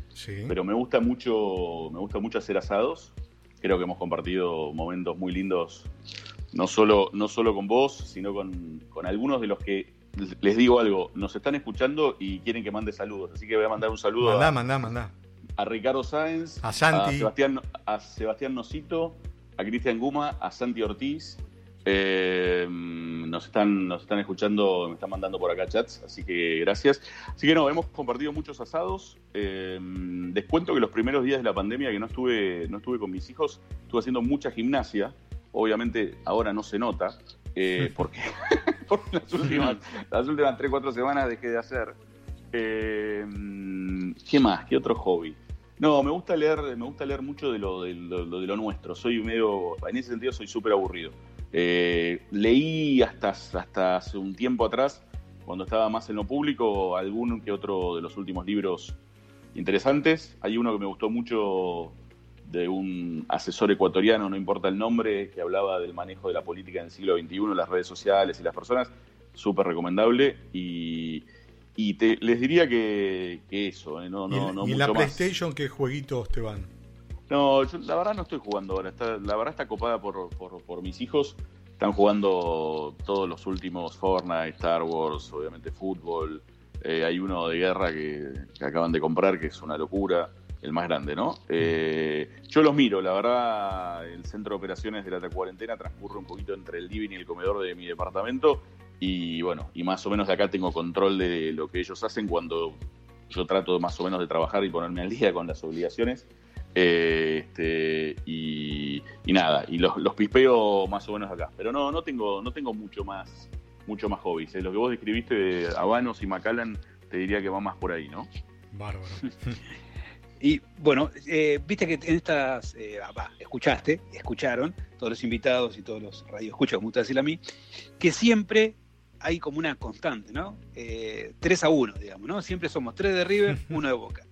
Pero me gusta mucho, me gusta mucho hacer asados. Creo que hemos compartido momentos muy lindos, no solo, no solo con vos, sino con, con algunos de los que les digo algo, nos están escuchando y quieren que mande saludos. Así que voy a mandar un saludo. Mandá, a, mandá, mandá. A Ricardo Sáenz, a Santi, a Sebastián, a Sebastián Nosito, a Cristian Guma, a Santi Ortiz, eh, nos, están, nos están escuchando, me están mandando por acá chats, así que gracias. Así que no, hemos compartido muchos asados. Eh, descuento que los primeros días de la pandemia que no estuve, no estuve con mis hijos, estuve haciendo mucha gimnasia. Obviamente ahora no se nota, eh, <laughs> porque, <laughs> las, últimas, las últimas 3, 4 semanas dejé de hacer. Eh, ¿Qué más? ¿Qué otro hobby? No, me gusta leer, me gusta leer mucho de lo, de lo, nuestro. Soy medio, en ese sentido soy súper aburrido. Eh, leí hasta, hasta hace un tiempo atrás, cuando estaba más en lo público, algún que otro de los últimos libros interesantes. Hay uno que me gustó mucho de un asesor ecuatoriano, no importa el nombre, que hablaba del manejo de la política en el siglo XXI, las redes sociales y las personas. Súper recomendable. Y, les diría que, eso, ¿eh? no, no, no ¿Y en la PlayStation qué jueguitos te van? No, la verdad no estoy jugando ahora. la verdad está copada por, por, mis hijos. Están jugando todos los últimos Fortnite, Star Wars, obviamente fútbol. Eh, hay uno de guerra que, acaban de comprar que es una locura. El más grande, ¿no? Eh, yo los miro, la verdad, el centro de operaciones de la cuarentena transcurre un poquito entre el living y el comedor de mi departamento. Y bueno, y más o menos de acá tengo control de lo que ellos hacen cuando yo trato más o menos de trabajar y ponerme al día con las obligaciones. este, y, nada, y los, los, pispeo más o menos acá. Pero no, no tengo, no tengo mucho más, mucho más hobbies. ¿eh? Lo que vos describiste de Habanos y Macallan, te diría que va más por ahí, ¿no? Bárbaro. <laughs> y bueno, eh, viste que en estas, eh, ah, escuchaste, escucharon, todos los invitados y todos los radioescuchas, como te decir a mí, que siempre hay como una constante, ¿no? 3 a 1, digamos, ¿no? Siempre somos 3 de River, <laughs> 1 de Boca.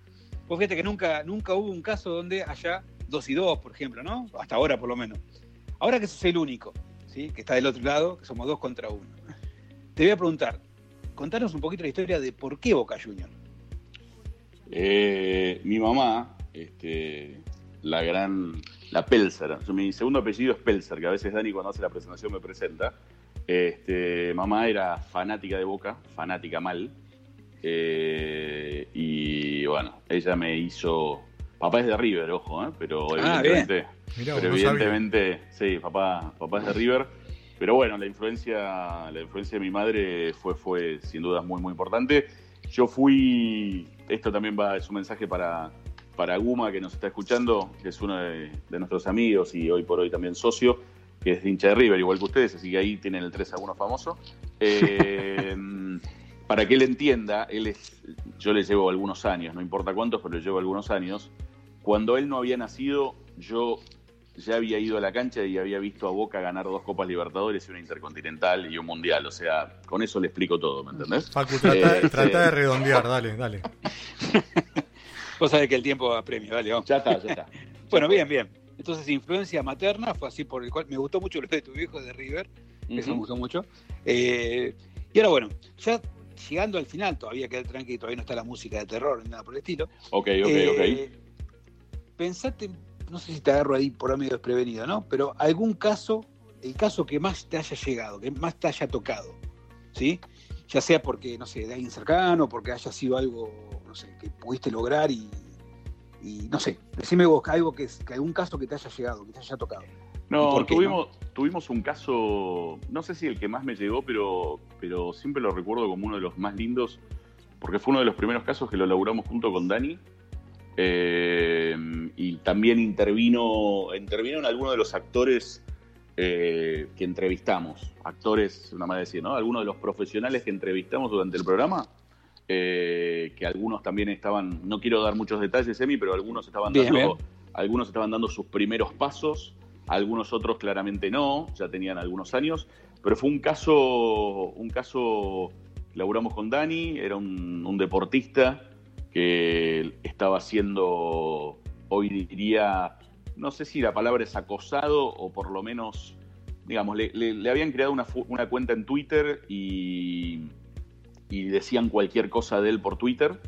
Pues fíjate que nunca, nunca hubo un caso donde haya dos y dos, por ejemplo, ¿no? Hasta ahora por lo menos. Ahora que sos el único, ¿sí? Que está del otro lado, que somos dos contra uno. Te voy a preguntar, contanos un poquito la historia de por qué Boca Junior. Eh, mi mamá, este, la gran, la Pelzer, mi segundo apellido es Pelzer, que a veces Dani cuando hace la presentación me presenta. Este, mamá era fanática de Boca, fanática mal, eh, y bueno, ella me hizo. Papá es de River, ojo, ¿eh? pero ah, evidentemente. pero evidentemente, sí, papá, papá es de River. Pero bueno, la influencia, la influencia de mi madre fue, fue sin duda muy, muy importante. Yo fui. Esto también va, es un mensaje para, para Guma, que nos está escuchando, que es uno de, nuestros amigos y hoy por hoy también socio, que es hincha de River, igual que ustedes, así que ahí tienen el 3 a 1 famoso. Eh, <laughs> para que él entienda, él es, yo le llevo algunos años, no importa cuántos, pero le llevo algunos años. Cuando él no había nacido, yo ya había ido a la cancha y había visto a Boca ganar dos Copas Libertadores y una Intercontinental y un Mundial. O sea, con eso le explico todo, ¿me entendés? Facu, trata, eh, de redondear, dale, dale. <laughs> <laughs> Vos sabés que el tiempo apremia, dale, vamos. Ya está, ya está. bueno, bien, bien. Entonces, influencia materna fue así por el cual me gustó mucho lo de tu viejo de River, eso me gustó mucho. Eh, y ahora, bueno, ya llegando al final, todavía queda tranquilo, todavía no está la música de terror ni nada por el estilo. Ok, ok, eh, Pensate, no sé si te agarro ahí por medio desprevenido, ¿no? Pero algún caso el caso que más te haya llegado, que más te haya tocado, ¿sí? Ya sea porque, no sé, de alguien cercano, porque haya sido algo, no sé, que pudiste lograr y, no sé, decime vos algo que, que algún caso que te haya llegado, que te haya tocado. No, tuvimos, tuvimos un caso, no sé si el que más me llegó, pero, pero siempre lo recuerdo como uno de los más lindos, porque fue uno de los primeros casos que lo laburamos junto con Dani. Eh, y también intervino, intervino algunos de los actores eh, que entrevistamos. Actores, una manera de decir, ¿no? Algunos de los profesionales que entrevistamos durante el programa. Eh, que algunos también estaban, no quiero dar muchos detalles, Emi, pero algunos estaban dando, algunos estaban dando sus primeros pasos algunos otros claramente no, ya tenían algunos años, pero fue un caso, un caso, laburamos con Dani, era un, deportista que estaba siendo, hoy diría, no sé si la palabra es acosado o por lo menos, digamos, le, habían creado una, una, cuenta en Twitter y, y decían cualquier cosa de él por Twitter.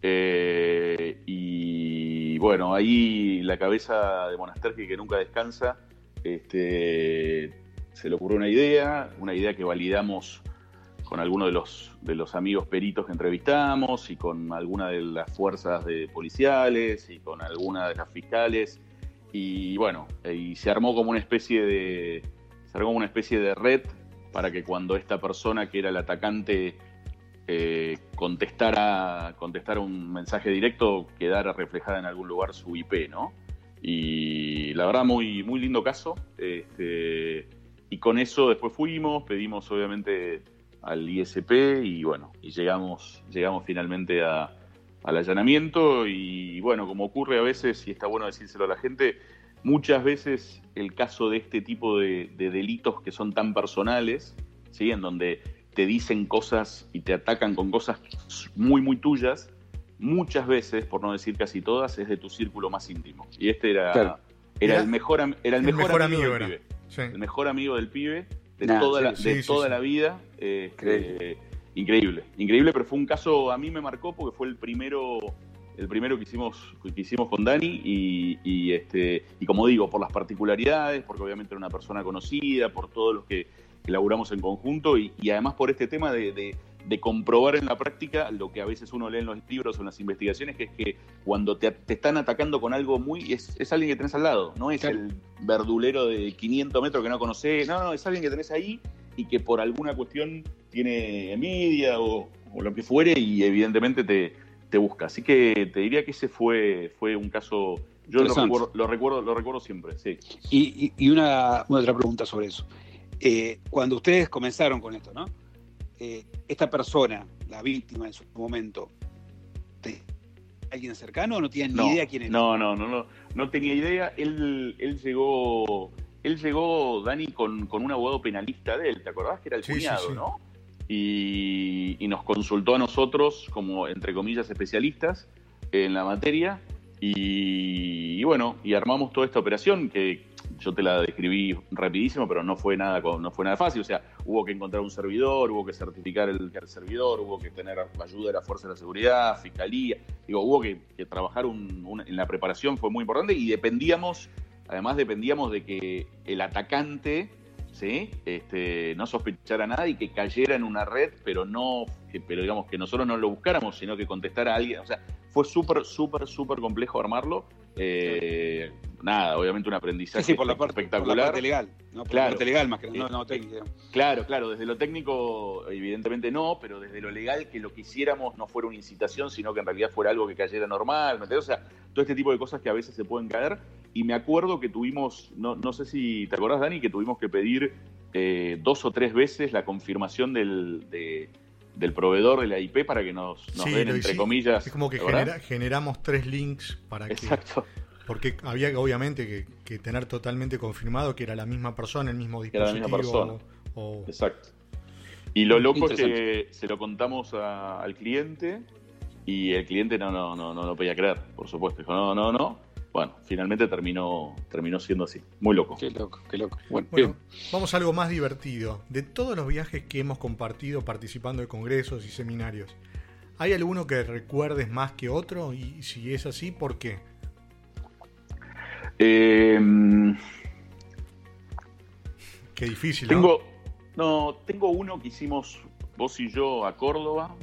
Eh, y bueno, ahí la cabeza de Monastergi que nunca descansa, este, se le ocurrió una idea, una idea que validamos con algunos de los, de los amigos peritos que entrevistamos y con alguna de las fuerzas de policiales y con alguna de las fiscales. Y bueno, y se armó como una especie de. Se armó como una especie de red para que cuando esta persona que era el atacante eh, contestara, un mensaje directo, quedara reflejada en algún lugar su IP, ¿no? Y la verdad, muy, muy lindo caso. Este, y con eso después fuimos, pedimos obviamente al ISP y bueno, y llegamos, llegamos finalmente al allanamiento y bueno, como ocurre a veces, y está bueno decírselo a la gente, muchas veces el caso de este tipo de, de delitos que son tan personales, ¿sí? en donde te dicen cosas y te atacan con cosas muy, muy tuyas, muchas veces, por no decir casi todas, es de tu círculo más íntimo. Y este era, era, el mejor, era el, mejor, amigo, del pibe. El mejor amigo del pibe de toda, la, de toda la vida. Este, increíble. increíble, pero fue un caso, a mí me marcó porque fue el primero el primero que hicimos, que hicimos con Dani y, este, y como digo, por las particularidades, porque obviamente era una persona conocida, por todos los que que laburamos en conjunto y, además por este tema de, comprobar en la práctica lo que a veces uno lee en los libros o en las investigaciones, que es que cuando te, están atacando con algo muy... Es, alguien que tenés al lado, no es el verdulero de 500 metros que no conocés, no, no, es alguien que tenés ahí y que por alguna cuestión tiene envidia o, lo que fuere y evidentemente te, te, busca. Así que te diría que ese fue, fue un caso... Yo lo recuerdo, lo recuerdo, lo recuerdo siempre, sí. Y, y una, una otra pregunta sobre eso. Eh, cuando ustedes comenzaron con esto, ¿no? Eh, esta persona, la víctima en su momento, ¿alguien cercano o no tienen ni idea quién era? No, no, no, no, no tenía idea. Él, él llegó, él llegó, Dani, con, un abogado penalista de él, ¿te acordás? Que era el cuñado, ¿no? Y, nos consultó a nosotros como, entre comillas, especialistas en la materia. y, bueno, y armamos toda esta operación que yo te la describí rapidísimo, pero no fue nada no fue nada fácil. O sea, hubo que encontrar un servidor, hubo que certificar el, servidor, hubo que tener ayuda de la Fuerza de la Seguridad, Fiscalía. Digo, hubo que, trabajar en la preparación, fue muy importante y dependíamos, además dependíamos de que el atacante ¿sí? este, no sospechara nada y que cayera en una red, pero no, pero digamos que nosotros no lo buscáramos, sino que contestara a alguien. O sea, fue súper, súper, súper complejo armarlo. Eh, nada, obviamente un aprendizaje sí, por la parte, espectacular. legal, ¿no? Por claro, la legal más que no, no técnico. Claro, claro, desde lo técnico evidentemente no, pero desde lo legal que lo que hiciéramos no fuera una incitación, sino que en realidad fuera algo que cayera normal, O sea, todo este tipo de cosas que a veces se pueden caer. Y me acuerdo que tuvimos, no, no sé si te acordás, Dani, que tuvimos que pedir eh, dos o tres veces la confirmación del, del proveedor de la IP para que nos, den, entre comillas. Es como que generamos tres links para que. Exacto. Porque había obviamente que, tener totalmente confirmado que era la misma persona, el mismo dispositivo. Era la misma persona. Exacto. Y lo loco es que se lo contamos al cliente y el cliente no, no, no, no lo podía creer, por supuesto. Dijo, no, no, no. Bueno, finalmente terminó, terminó siendo así. Muy loco. Qué loco, qué loco. Bueno, vamos a algo más divertido. De todos los viajes que hemos compartido participando de congresos y seminarios, ¿hay alguno que recuerdes más que otro? Y si es así, ¿por qué? Em, Qué difícil. Tengo, no, tengo uno que hicimos vos y yo a Córdoba,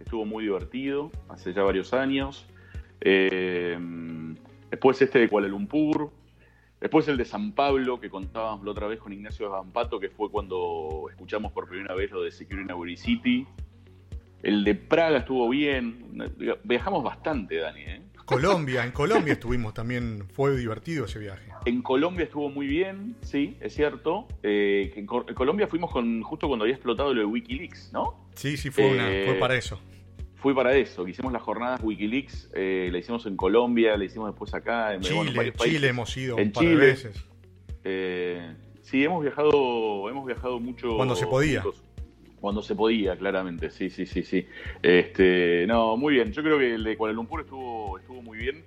estuvo muy divertido, hace ya varios años. Eh, después este de Kuala Lumpur. Después el de San Pablo, que contábamos la otra vez con Ignacio Zampato, que fue cuando escuchamos por primera vez lo de Security City. El de Praga estuvo bien. Viajamos bastante, Dani. ¿eh? Colombia, en Colombia estuvimos también. Fue divertido ese viaje. En Colombia estuvo muy bien, sí, es cierto. Eh, en, Colombia fuimos con justo cuando había explotado lo de Wikileaks, ¿no? Sí, sí, fue, fue para eso. Fue para eso, hicimos las jornadas Wikileaks, eh, la hicimos en Colombia, la hicimos después acá, en Chile, Chile hemos ido un par de veces. Eh, sí, hemos viajado, hemos viajado mucho. Cuando se podía. Cuando se podía, claramente, sí, sí, sí, sí. Este, no, muy bien. Yo creo que el de Kuala Lumpur estuvo, estuvo muy bien.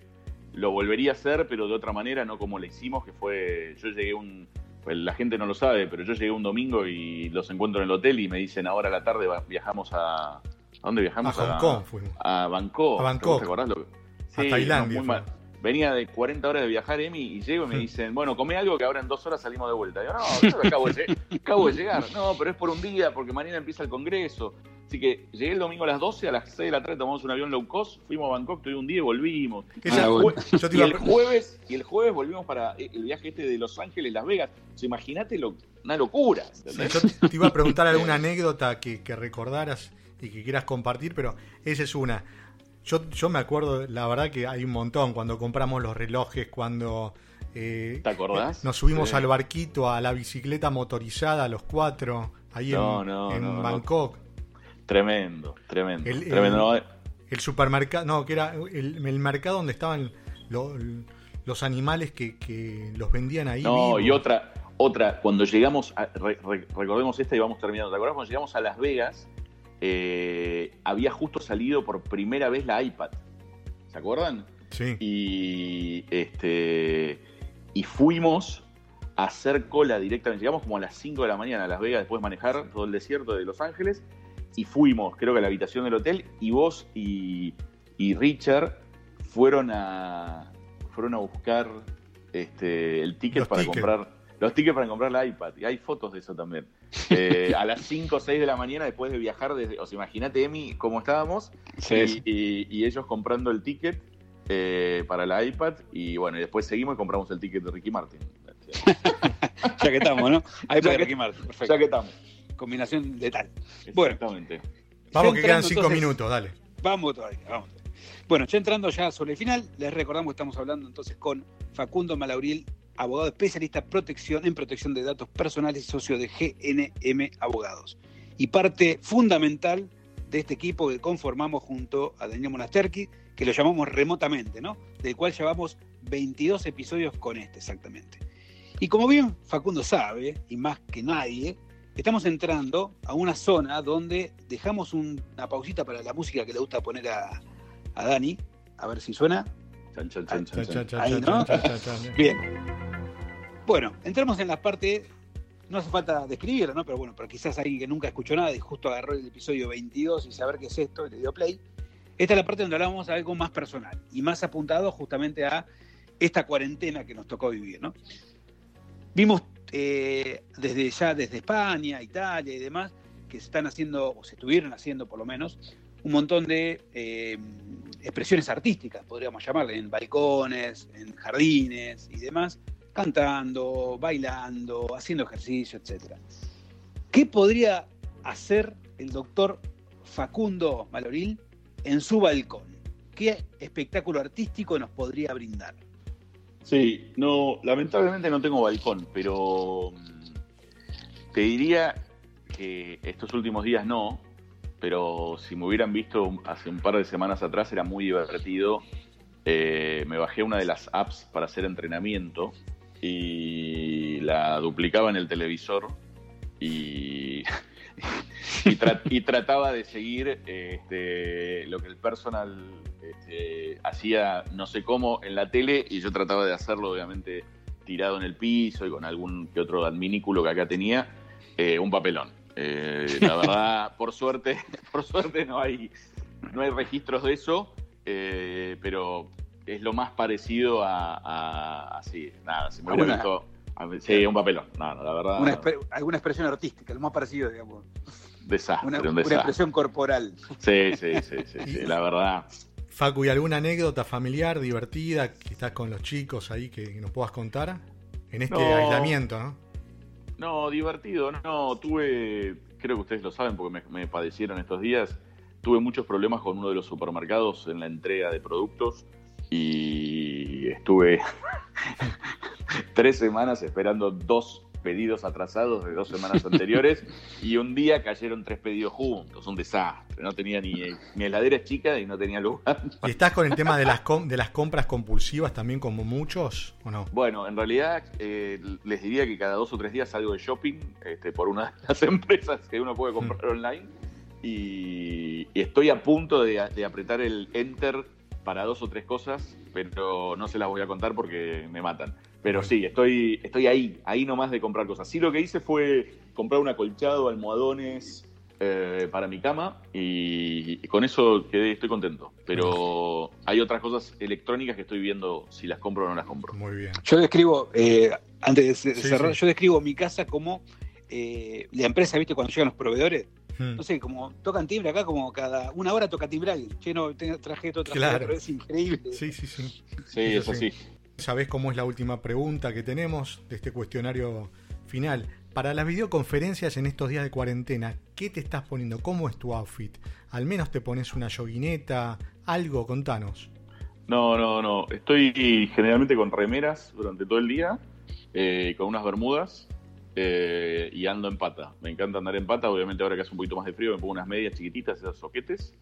Lo volvería a hacer, pero de otra manera, no como le hicimos, que fue. Yo llegué un. Pues la gente no lo sabe, pero yo llegué un domingo y los encuentro en el hotel y me dicen ahora a la tarde viajamos a, ¿A dónde viajamos? A Hong Kong fuimos. A Bangkok. A Bangkok. ¿Te acordás? Lo a Tailandia. Venía de 40 horas de viajar, Emi, y llego y me dicen, bueno, come algo que ahora en dos horas salimos de vuelta. Y yo, no, yo acabo de, <laughs> acabo de llegar. No, pero es por un día, porque mañana empieza el congreso. Así que llegué el domingo a las 12, a las 6 de la tarde tomamos un avión low cost, fuimos a Bangkok, tuve un día y volvimos. y, el jueves, y el jueves volvimos para el viaje este de Los Ángeles, Las Vegas. O imagínate lo, una locura. yo te iba a preguntar alguna anécdota que, que recordaras y que quieras compartir, pero esa es una. Yo, yo me acuerdo, la verdad que hay un montón, cuando compramos los relojes, cuando... Eh, ¿Te acordás? Nos subimos al barquito, a la bicicleta motorizada, los cuatro, ahí en, Bangkok. Tremendo, tremendo. El, tremendo. El, supermercado, no, que era el, mercado donde estaban los animales que, los vendían ahí. No, y otra, otra, cuando llegamos, recordemos esta y vamos terminando, ¿te acordás? Cuando llegamos a Las Vegas, eh, había justo salido por primera vez la iPad. ¿Se acuerdan? Sí. Y, este, y fuimos a hacer cola directamente. Llegamos como a las 5 de la mañana a Las Vegas después de manejar todo el desierto de Los Ángeles. Y fuimos, creo que a la habitación del hotel. Y vos y, Richard fueron a, fueron a buscar este, el ticket para comprar los tickets para comprar la iPad. Y hay fotos de eso también. Eh, <laughs> a las 5 o 6 de la mañana después de viajar, desde, o sea, imagínate, Emi, cómo estábamos. y, ellos comprando el ticket eh, para la iPad. Y bueno, y después seguimos y compramos el ticket de Ricky Martin. <laughs> ya que estamos, ¿no? <laughs> iPad de Ricky Martin, perfecto. Ya que estamos. Combinación letal. Exactamente. vamos que quedan 5 minutos, dale. Vamos todavía, vamos. Bueno, ya entrando ya sobre el final, les recordamos que estamos hablando entonces con Facundo Malauril abogado especialista protección, en protección de datos personales y socio de GNM Abogados. Y parte fundamental de este equipo que conformamos junto a Daniel Monasterki, que lo llamamos remotamente, ¿no? Del cual llevamos 22 episodios con este exactamente. Y como bien Facundo sabe, y más que nadie, estamos entrando a una zona donde dejamos una pausita para la música que le gusta poner a, a Dani. A ver si suena. Bien. Bueno, entramos en la parte, no hace falta describirlo, ¿no? Pero bueno, para quizás alguien que nunca escuchó nada y justo agarró el episodio 22 y saber qué es esto y le dio play. Esta es la parte donde hablamos algo más personal y más apuntado justamente a esta cuarentena que nos tocó vivir, ¿no? Vimos eh, desde ya, desde España, Italia y demás, que se están haciendo, o se estuvieron haciendo por lo menos, un montón de eh, expresiones artísticas, podríamos llamarle, en balcones, en jardines y demás, cantando, bailando, haciendo ejercicio, etc. ¿Qué podría hacer el doctor Facundo Maloril en su balcón? ¿Qué espectáculo artístico nos podría brindar? Sí, no, lamentablemente no tengo balcón, pero mm, te diría que estos últimos días no, pero si me hubieran visto hace un par de semanas atrás era muy divertido. Eh, me bajé una de las apps para hacer entrenamiento y la duplicaba en el televisor y, <laughs> y, trataba de seguir este, lo que el personal este, hacía no sé cómo en la tele y yo trataba de hacerlo obviamente tirado en el piso y con algún que otro adminículo que acá tenía, eh, un papelón. Eh, la verdad, <laughs> por suerte, <laughs> por suerte no hay, no hay registros de eso, eh, pero es lo más parecido a, así, nada, si me hubiera visto Sí, un papelón. No, no, la verdad. alguna expresión artística, lo más parecido, digamos. Desastre, una, un desastre. Una expresión corporal. Sí, sí, sí, sí, sí, la verdad. Facu, ¿y alguna anécdota familiar divertida que estás con los chicos ahí que nos puedas contar? En este aislamiento, ¿no? No, divertido, no. Tuve, creo que ustedes lo saben porque me padecieron estos días, tuve muchos problemas con uno de los supermercados en la entrega de productos y estuve <laughs> tres semanas esperando dos pedidos atrasados de dos semanas <laughs> anteriores y un día cayeron tres pedidos juntos, un desastre, no tenía ni, mi heladera chica y no tenía lugar. ¿Y estás con el tema de las, de las compras compulsivas también como muchos o no? Bueno, en realidad eh, les diría que cada dos o tres días salgo de shopping este, por una de las <laughs> empresas que uno puede comprar mm. online y, estoy a punto de apretar el enter para dos o tres cosas, pero no se las voy a contar porque me matan. Pero sí, estoy, estoy ahí, ahí nomás de comprar cosas. Sí, lo que hice fue comprar un acolchado, almohadones eh, para mi cama y, con eso quedé, estoy contento. Pero hay otras cosas electrónicas que estoy viendo si las compro o no las compro. Muy bien. Yo describo, eh, antes de cerrar, yo describo mi casa como eh, la empresa, ¿viste? Cuando llegan los proveedores Hmm. No sé, como tocan timbre acá, como cada una hora toca timbre Che, no, traje todo traje, pero es increíble. Sí, sí, sí. Sí, eso sí. ¿Sabés cómo es la última pregunta que tenemos de este cuestionario final? Para las videoconferencias en estos días de cuarentena, ¿qué te estás poniendo? ¿Cómo es tu outfit? ¿Al menos te pones una yoguineta? ¿Algo? Contanos. No, no, no. Estoy generalmente con remeras durante todo el día, eh, con unas bermudas eh, y ando en pata. Me encanta andar en pata. Obviamente, ahora que hace un poquito más de frío, me pongo unas medias chiquititas, esas soquetes,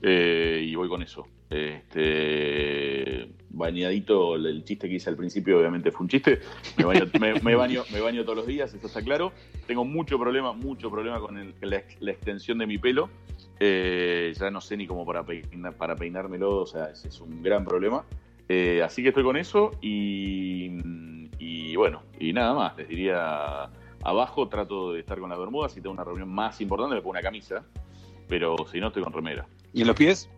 eh, y voy con eso. Este, bañadito, el chiste que hice al principio, obviamente fue un chiste. Me baño, me, baño, todos los días, eso está claro. Tengo mucho problema, mucho problema con la, extensión de mi pelo. Eh, ya no sé ni cómo para, para peinármelo, o sea, es un gran problema. así que estoy con eso y bueno, y nada más, les diría Abajo trato de estar con las bermudas. Si tengo una reunión más importante, me pongo una camisa. Pero si no, estoy con remera. ¿Y en los pies?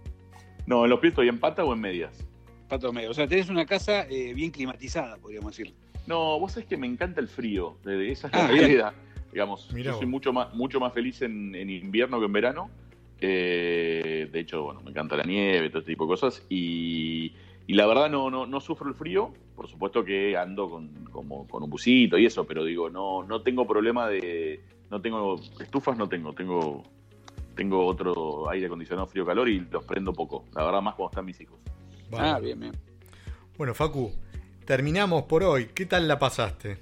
No, en los pies estoy en pata o en medias. Pata o medias. O sea, tenés una casa eh, bien climatizada, podríamos decir. No, vos sabés que me encanta el frío. Esa es la ah, realidad. Digamos, yo soy mucho más, mucho más feliz en, invierno que en verano. Eh, de hecho, bueno, me encanta la nieve, todo este tipo de cosas. Y, y la verdad no, no, no sufro el frío, por supuesto que ando con, como, con un busito y eso, pero digo, no, no tengo problema de, no tengo, estufas no tengo, tengo, tengo otro aire acondicionado frío-calor y los prendo poco, la verdad más cuando están mis hijos. Ah, bien, bien. Bueno, Facu, terminamos por hoy, ¿qué tal la pasaste?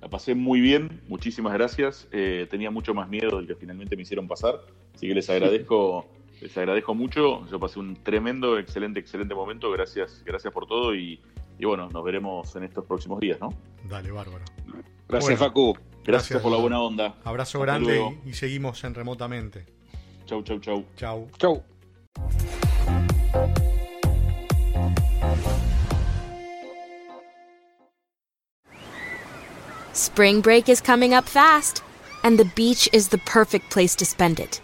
La pasé muy bien, muchísimas gracias, eh, tenía mucho más miedo del que finalmente me hicieron pasar, así que les agradezco. Les agradezco mucho, yo pasé un tremendo, excelente, excelente momento, gracias, gracias por todo y, bueno, nos veremos en estos próximos días, ¿no? Dale, bárbaro. Gracias, Facu. Gracias, por la buena onda. Abrazo grande y, seguimos en remotamente. Chau, chau, chau. Chau. Chau. Spring break is coming up fast, and the beach is the perfect place to spend it.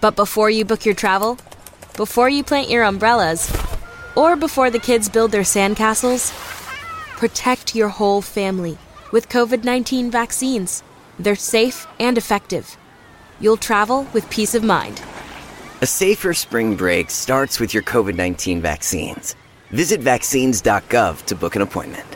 But before you book your travel, before you plant your umbrellas, or before the kids build their sandcastles, protect your whole family with COVID 19 vaccines. They're safe and effective. You'll travel with peace of mind. A safer spring break starts with your COVID 19 vaccines. Visit vaccines.gov to book an appointment.